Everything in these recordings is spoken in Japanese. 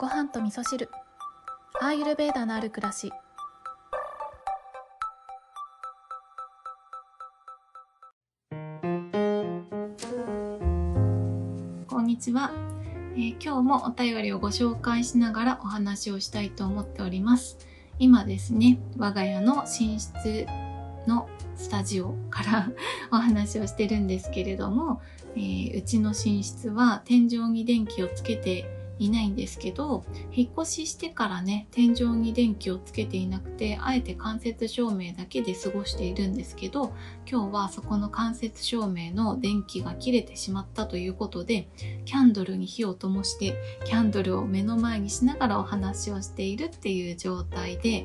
ご飯と味噌汁。アーユルベーダのある暮らし。こんにちは、えー今日もお便りをご紹介しながらお話をしたいと思っております。今ですね我が家の寝室のスタジオから お話をしてるんですけれども、えーうちの寝室は天井に電気をつけていないんですけど引っ越ししてからね天井に電気をつけていなくてあえて間接照明だけで過ごしているんですけど今日はそこの間接照明の電気が切れてしまったということでキャンドルに火を灯してキャンドルを目の前にしながらお話をしているっていう状態で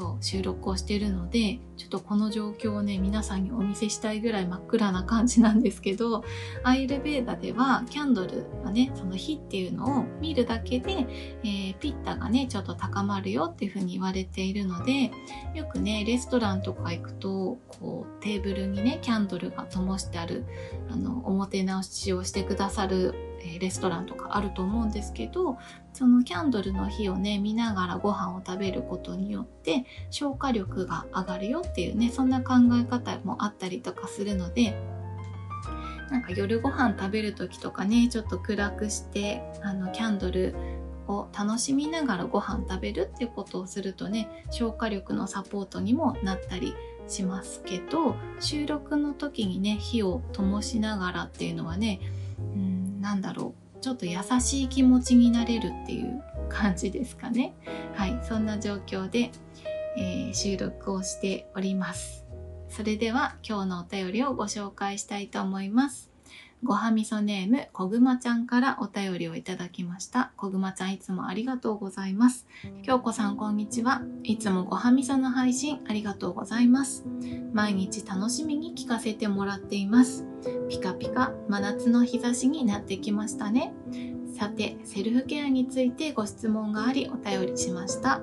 そう収録をしているのでちょっとこの状況をね皆さんにお見せしたいぐらい真っ暗な感じなんですけどアイルベーダではキャンドルはねその火っていうのを見るだけで、えーピッタがねちょっと高まるよっていう風に言われているのでよくねレストランとか行くとこうテーブルにねキャンドルが灯してあるあのおもてなしをしてくださる、えレストランとかあると思うんですけどそのキャンドルの火をね見ながらご飯を食べることによって消化力が上がるよっていうねそんな考え方もあったりとかするのでなんか夜ご飯食べる時とかねちょっと暗くしてあのキャンドルを楽しみながらご飯食べるっていうことをするとね消化力のサポートにもなったりしますけど収録の時にね火を灯しながらっていうのはねなんだろう。ちょっと優しい気持ちになれるっていう感じですかね。はいそんな状況で、えー収録をしております。それでは今日のお便りをご紹介したいと思います。ごはみそネームこぐまちゃんからお便りをいただきました。こぐまちゃんいつもありがとうございます。きょうこさんこんにちは。いつもごはみその配信ありがとうございます。毎日楽しみに聞かせてもらっています。ピカピカ真夏の日差しになってきましたね。さてセルフケアについてご質問がありお便りしました。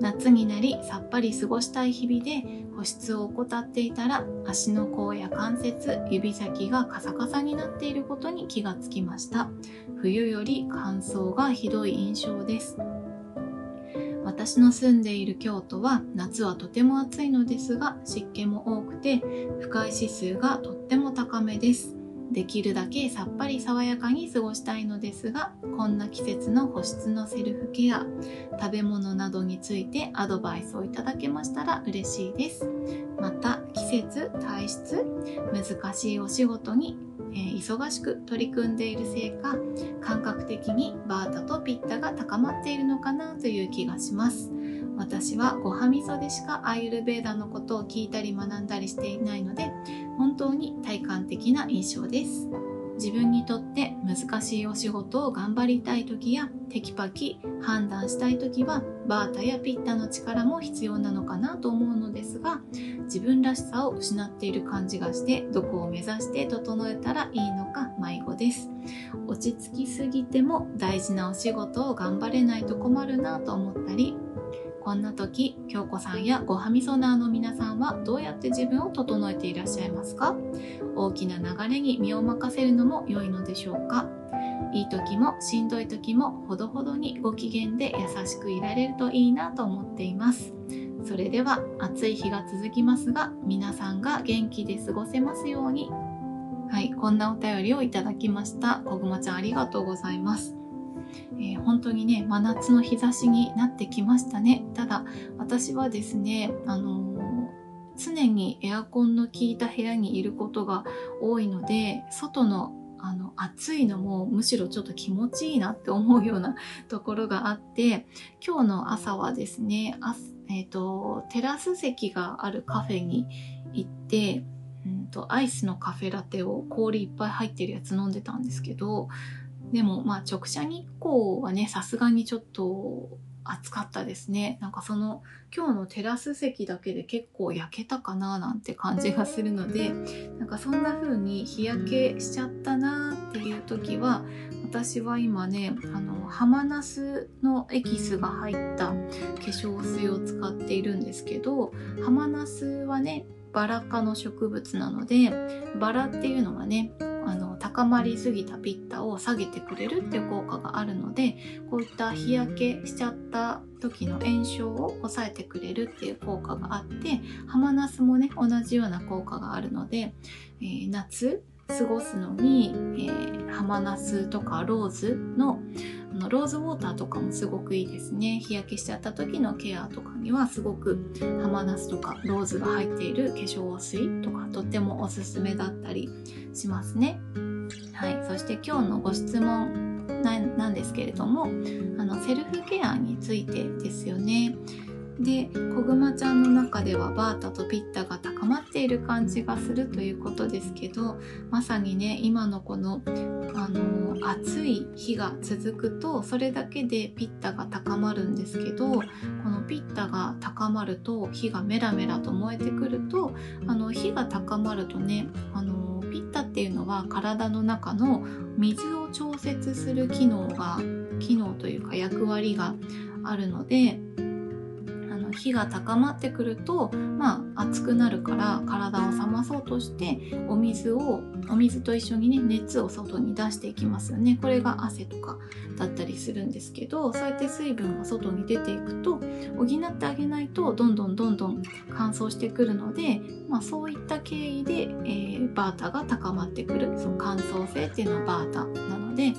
夏になりさっぱり過ごしたい日々で保湿を怠っていたら足の甲や関節指先がカサカサになっていることに気がつきました。冬より乾燥がひどい印象です。私の住んでいる京都は夏はとても暑いのですが湿気も多くて不快指数がとっても高めです。できるだけさっぱり爽やかに過ごしたいのですがこんな季節の保湿のセルフケア食べ物などについてアドバイスをいただけましたら嬉しいです。また季節体質難しいお仕事に、えー忙しく取り組んでいるせいか感覚的にバータとピッタが高まっているのかなという気がします。私はごはみそでしかアーユルベーダのことを聞いたり学んだりしていないので本当に体感的な印象です。自分にとって難しいお仕事を頑張りたい時やテキパキ判断したい時はバータやピッタの力も必要なのかなと思うのですが自分らしさを失っている感じがしてどこを目指して整えたらいいのか迷子です。落ち着きすぎても大事なお仕事を頑張れないと困るなと思ったりこんな時京子さんやごはみそナーの皆さんはどうやって自分を整えていらっしゃいますか？大きな流れに身を任せるのも良いのでしょうか？いい時もしんどい時もほどほどにご機嫌で優しくいられるといいなと思っています。それでは暑い日が続きますが皆さんが元気で過ごせますように。はいこんなお便りをいただきました。こぐまちゃんありがとうございます。えー本当にね真夏の日差しになってきましたね。ただ私はですねあのー常にエアコンの効いた部屋にいることが多いので外のあの暑いのもむしろちょっと気持ちいいなって思うような ところがあって今日の朝はですねあ、えーとテラス席があるカフェに行ってうんとアイスのカフェラテを氷いっぱい入ってるやつ飲んでたんですけどでもまあ直射日光はねさすがにちょっと暑かったですね。なんかその今日のテラス席だけで結構焼けたかななんて感じがするのでなんかそんな風に日焼けしちゃったなっていう時は私は今ねあのハマナスのエキスが入った化粧水を使っているんですけどハマナスはねバラ科の植物なのでバラっていうのがねあの高まりすぎたピッタを下げてくれるっていう効果があるのでこういった日焼けしちゃった時の炎症を抑えてくれるっていう効果があってハマナスもね同じような効果があるので、えー、夏過ごすのに、えー、ハマナスとかローズのあのローズウォーターとかもすごくいいですね。日焼けしちゃった時のケアとかにはすごくハマナスとかローズが入っている化粧水とかとってもおすすめだったりしますね。はい。そして今日のご質問なんですけれどもあのセルフケアについてですよね。で子グマちゃんの中ではバータとピッタが高まっている感じがするということですけどまさにね今のこのあの暑い日が続くとそれだけでピッタが高まるんですけどこのピッタが高まると火がメラメラと燃えてくるとあの火が高まるとねあのピッタっていうのは体の中の水を調節する機能が機能というか役割があるので火が高まってくるとまあ熱くなるから体を冷まそうとしてお水をお水と一緒にね熱を外に出していきますよね。これが汗とかだったりするんですけどそうやって水分が外に出ていくと補ってあげないとどんどんどんどん乾燥してくるので、まあ、そういった経緯で、えー、バータが高まってくる。その乾燥性っていうのはバータなので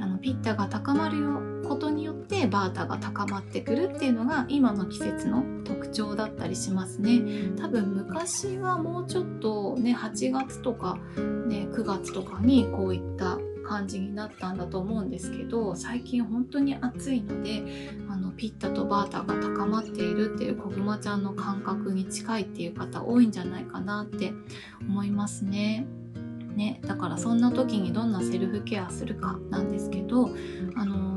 あのピッタが高まるよことによってバータが高まってくるっていうのが今の季節の特徴だったりしますね多分昔はもうちょっとね8月とか、ね、9月とかにこういった感じになったんだと思うんですけど最近本当に暑いのであのピッタとバータが高まっているっていう子グマちゃんの感覚に近いっていう方多いんじゃないかなって思いますね。ね、だからそんな時にどんなセルフケアするかなんですけどあの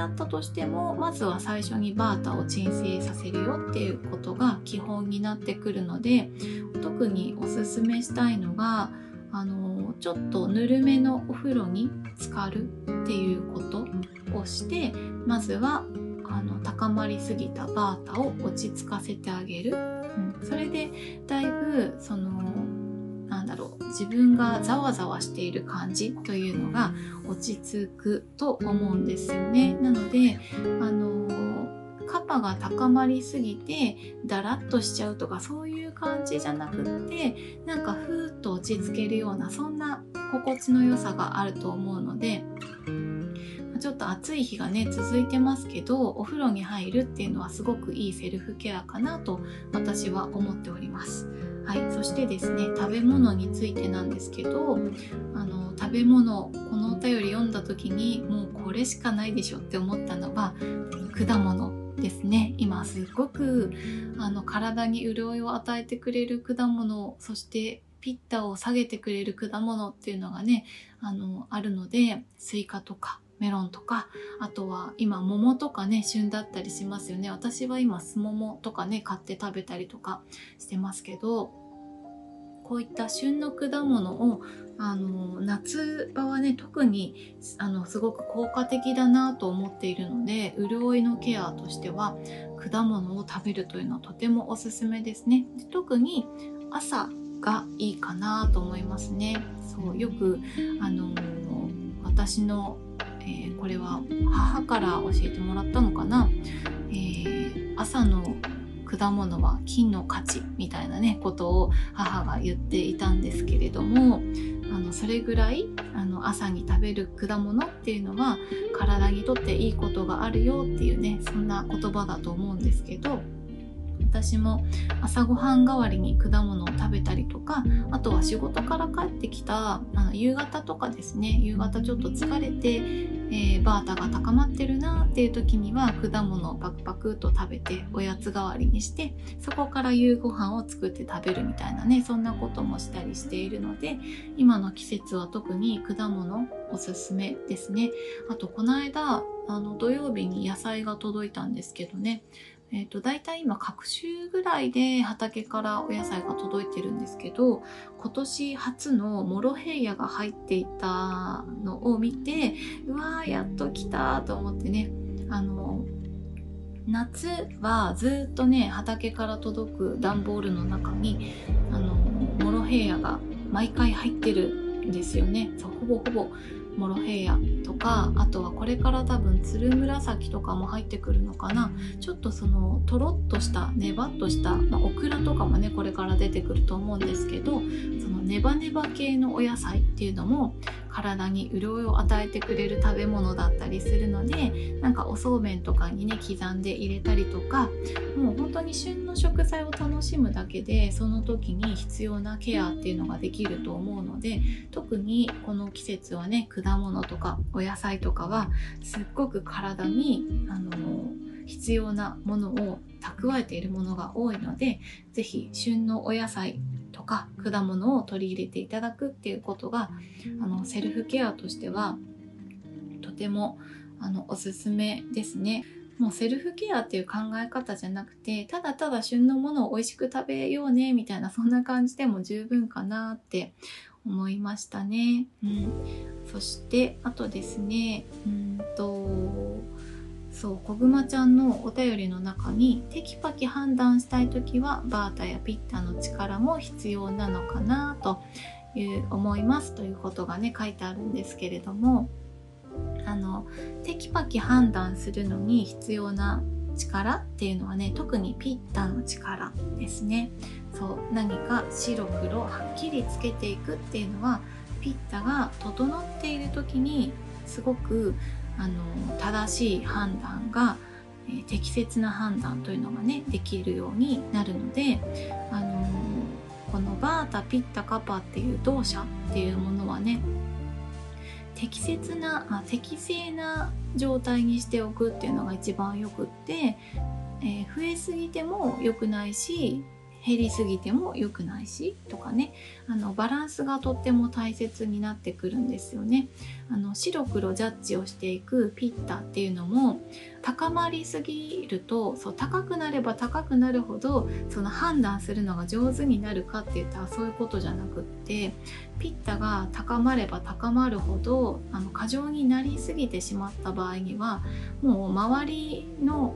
あったとしてもまずは最初にバータを鎮静させるよっていうことが基本になってくるので特におすすめしたいのがあのちょっとぬるめのお風呂に浸かるっていうことをしてまずはあの高まりすぎたバータを落ち着かせてあげる、うん、それでだいぶその自分がざわざわしている感じというのが落ち着くと思うんですよね。なのであのカパが高まりすぎてダラッとしちゃうとかそういう感じじゃなくってなんかふーっと落ち着けるようなそんな心地の良さがあると思うのでちょっと暑い日がね続いてますけどお風呂に入るっていうのはすごくいいセルフケアかなと私は思っております。はい、そしてですね食べ物についてなんですけどあの食べ物このお便り読んだ時にもうこれしかないでしょって思ったのは果物ですね。今すごくあの体に潤いを与えてくれる果物そしてピッタを下げてくれる果物っていうのがねあのあるのでスイカとかメロンとかあとは今桃とかね旬だったりしますよね。私は今すももとかね買って食べたりとかしてますけどこういった旬の果物をあの夏場はね特にあのすごく効果的だなと思っているので潤いのケアとしては果物を食べるというのはとてもおすすめですね。で特に朝がいいかなと思いますね。そうよくあの私の、えー、これは母から教えてもらったのかな、えー、朝の果物は金の価値みたいなねことを母が言っていたんですけれどもあのそれぐらいあの朝に食べる果物っていうのは体にとっていいことがあるよっていうねそんな言葉だと思うんですけど私も朝ごはん代わりに果物を食べたりとかあとは仕事から帰ってきたあの夕方とかですね。夕方ちょっと疲れて、えー、バータが高まってるなっていう時には果物をパクパクと食べておやつ代わりにしてそこから夕ご飯を作って食べるみたいなねそんなこともしたりしているので今の季節は特に果物おすすめですね。あとこの間あの土曜日に野菜が届いたんですけどね。えーと、大体今各週ぐらいで畑からお野菜が届いてるんですけど今年初のモロヘイヤが入っていたのを見てうわーやっと来たと思ってねあの夏はずっとね畑から届く段ボールの中にあのモロヘイヤが毎回入ってるんですよね。そうほぼほぼモロヘイヤとかあとはこれから多分つるむらさきとかも入ってくるのかな。ちょっとそのとろっとしたネバっとした、まあ、オクラとかもねこれから出てくると思うんですけどそのネバネバ系のお野菜っていうのも体に潤いを与えてくれる食べ物だったりするのでなんかおそうめんとかにね刻んで入れたりとかもう本当に旬の食材を楽しむだけでその時に必要なケアっていうのができると思うので特にこの季節はね果物とかお野菜とかはすっごく体にあの必要なものを蓄えているものが多いので是非旬のお野菜とか果物を取り入れていただくっていうことがあのセルフケアとしてはとてもあのおすすめですね。もうセルフケアっていう考え方じゃなくてただただ旬のものを美味しく食べようねみたいなそんな感じでも十分かなって思いましたね。うん、そしてあとですねうんとそうこぐまちゃんのお便りの中にテキパキ判断したい時はバータやピッタの力も必要なのかなという思いますということがね書いてあるんですけれどもあのテキパキ判断するのに必要な力っていうのはね特にピッタの力ですね。そう何か白黒はっきりつけていくっていうのはピッタが整っている時にすごくあの正しい判断が、えー、適切な判断というのがねできるようになるので、あのこのバータピッタカパっていう動作っていうものはね適切なあ適正な状態にしておくっていうのが一番よくって、えー、増えすぎても良くないし減りすぎても良くないしとかね。あのバランスがとっても大切になってくるんですよね。あの白黒ジャッジをしていくピッタっていうのも高まりすぎるとそう高くなれば高くなるほどその判断するのが上手になるかって言ったらそういうことじゃなくってピッタが高まれば高まるほどあの過剰になりすぎてしまった場合にはもう周りの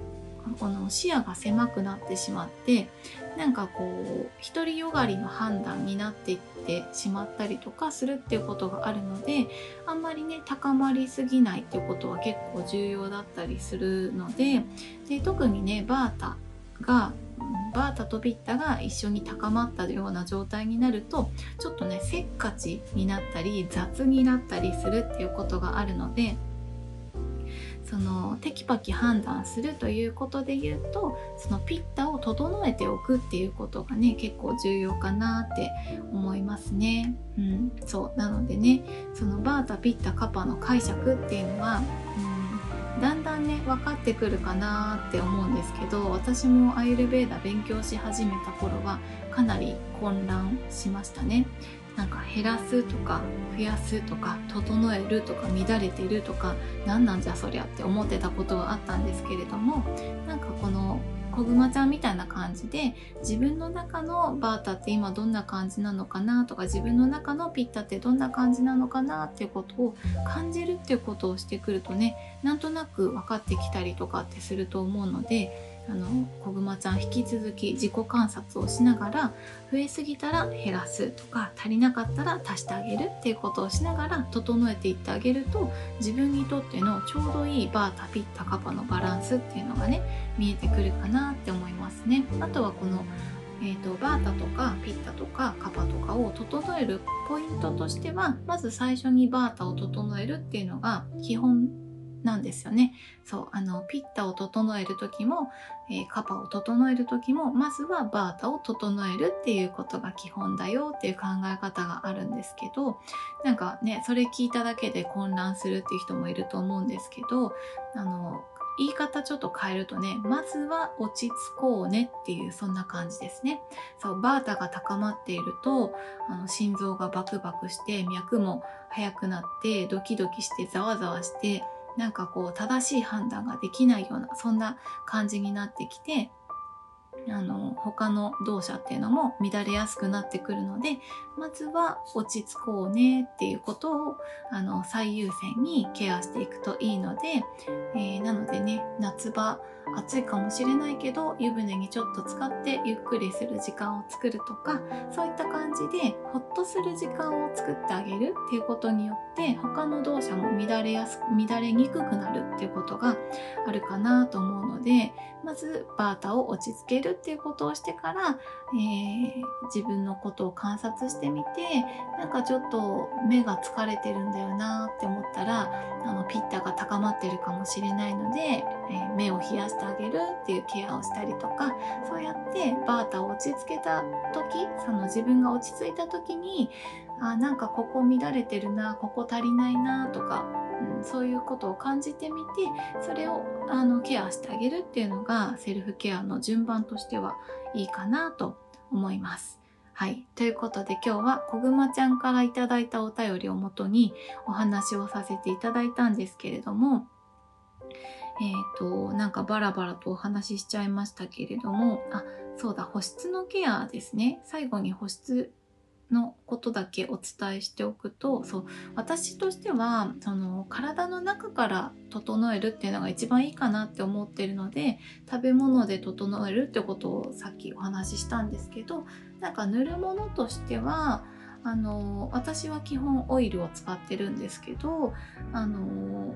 この視野が狭くなってしまってなんかこう独りよがりの判断になっていってしまったりとかするっていうことがあるのであんまりね高まりすぎないっていうことは結構重要だったりするのでで特にねバータがバータとピッタが一緒に高まったような状態になるとちょっとねせっかちになったり雑になったりするっていうことがあるのでそのテキパキ判断するということで言うとそのピッタを整えておくっていうことがね結構重要かなって思いますね。うん、そうなのでねそのバータピッタカパの解釈っていうのは、うん、だんだんね分かってくるかなって思うんですけど私もアイルベーダ勉強し始めた頃はかなり混乱しましたね。なんか減らすとか増やすとか整えるとか乱れてるとか何なんじゃそりゃって思ってたことはあったんですけれどもなんかこのこぐまちゃんみたいな感じで自分の中のバータって今どんな感じなのかなとか自分の中のピッタってどんな感じなのかなっていうことを感じるっていうことをしてくるとねなんとなく分かってきたりとかってすると思うのであのこぐまちゃん引き続き自己観察をしながら増えすぎたら減らすとか足りなかったら足してあげるっていうことをしながら整えていってあげると自分にとってのちょうどいいバータピッタカパのバランスっていうのがね見えてくるかなって思いますね。あとはこのえーと、バータとかピッタとかカパとかを整えるポイントとしてはまず最初にバータを整えるっていうのが基本なんですよね。そう、あの、ピッタを整える時も、えー、カパを整える時も、まずはバータを整えるっていうことが基本だよっていう考え方があるんですけど、なんかね、それ聞いただけで混乱するっていう人もいると思うんですけど、あの、言い方ちょっと変えるとね、まずは落ち着こうねっていう、そんな感じですね。そう、バータが高まっていると、あの、心臓がバクバクして、脈も速くなって、ドキドキして、ざわざわして、なんかこう正しい判断ができないようなそんな感じになってきてあの他の動作っていうのも乱れやすくなってくるのでまずは落ち着こうねっていうことをあの最優先にケアしていくといいので、えー、なのでね夏場暑いかもしれないけど湯船にちょっと使ってゆっくりする時間を作るとかそういった感じでほっとする時間を作ってあげるっていうことによって他の動作も乱れやすく乱れにくくなるっていうことがあるかなと思うのでまずバータを落ち着けるっていうことをしてから、えー、自分のことを観察してみてなんかちょっと目が疲れてるんだよなって思ったらあのピッタが高まってるかもしれないので、えー、目を冷やしてあげるっていうケアをしたりとかそうやってバータを落ち着けた時その自分が落ち着いた時にあなんかここ乱れてるなここ足りないなとか、うん、そういうことを感じてみてそれをあのケアしてあげるっていうのがセルフケアの順番としてはいいかなと思います。はい。ということで今日はこぐまちゃんからいただいたお便りをもとにお話をさせていただいたんですけれども、えっ、ー、と、なんかバラバラとお話ししちゃいましたけれども、あ、そうだ、保湿のケアですね。最後に保湿のことだけお伝えしておくとそう私としてはその体の中から整えるっていうのが一番いいかなって思ってるので食べ物で整えるってことをさっきお話ししたんですけどなんか塗るものとしてはあの私は基本オイルを使ってるんですけどあの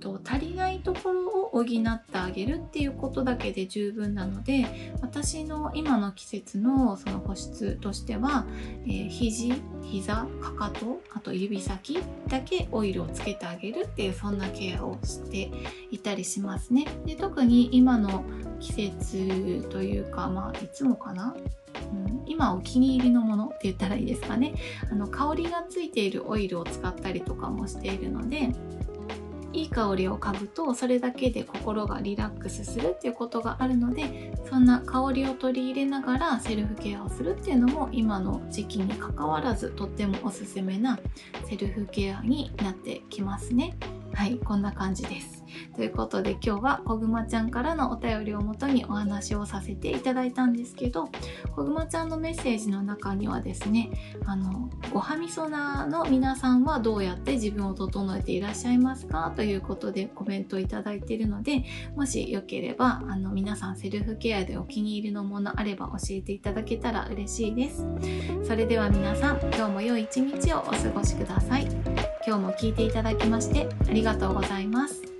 と足りないところを補ってあげるっていうことだけで十分なので私の今の季節のその保湿としては、えー、肘膝かかとあと指先だけオイルをつけてあげるっていうそんなケアをしていたりしますね。で特に今の季節というかまあいつもかな？うん、今お気に入りのものって言ったらいいですかね。あの香りがついているオイルを使ったりとかもしているのでいい香りを嗅ぐとそれだけで心がリラックスするっていうことがあるのでそんな香りを取り入れながらセルフケアをするっていうのも今の時期にかかわらずとってもおすすめなセルフケアになってきますね。はいこんな感じですということで今日はこぐまちゃんからのお便りをもとにお話をさせていただいたんですけどこぐまちゃんのメッセージの中にはですねあのごはみそなの皆さんはどうやって自分を整えていらっしゃいますかということでコメントをいただいているのでもしよければあの皆さんセルフケアでお気に入りのものあれば教えていただけたら嬉しいですそれでは皆さん今日も良い一日をお過ごしください今日も聞いていただきましてありがとうございます。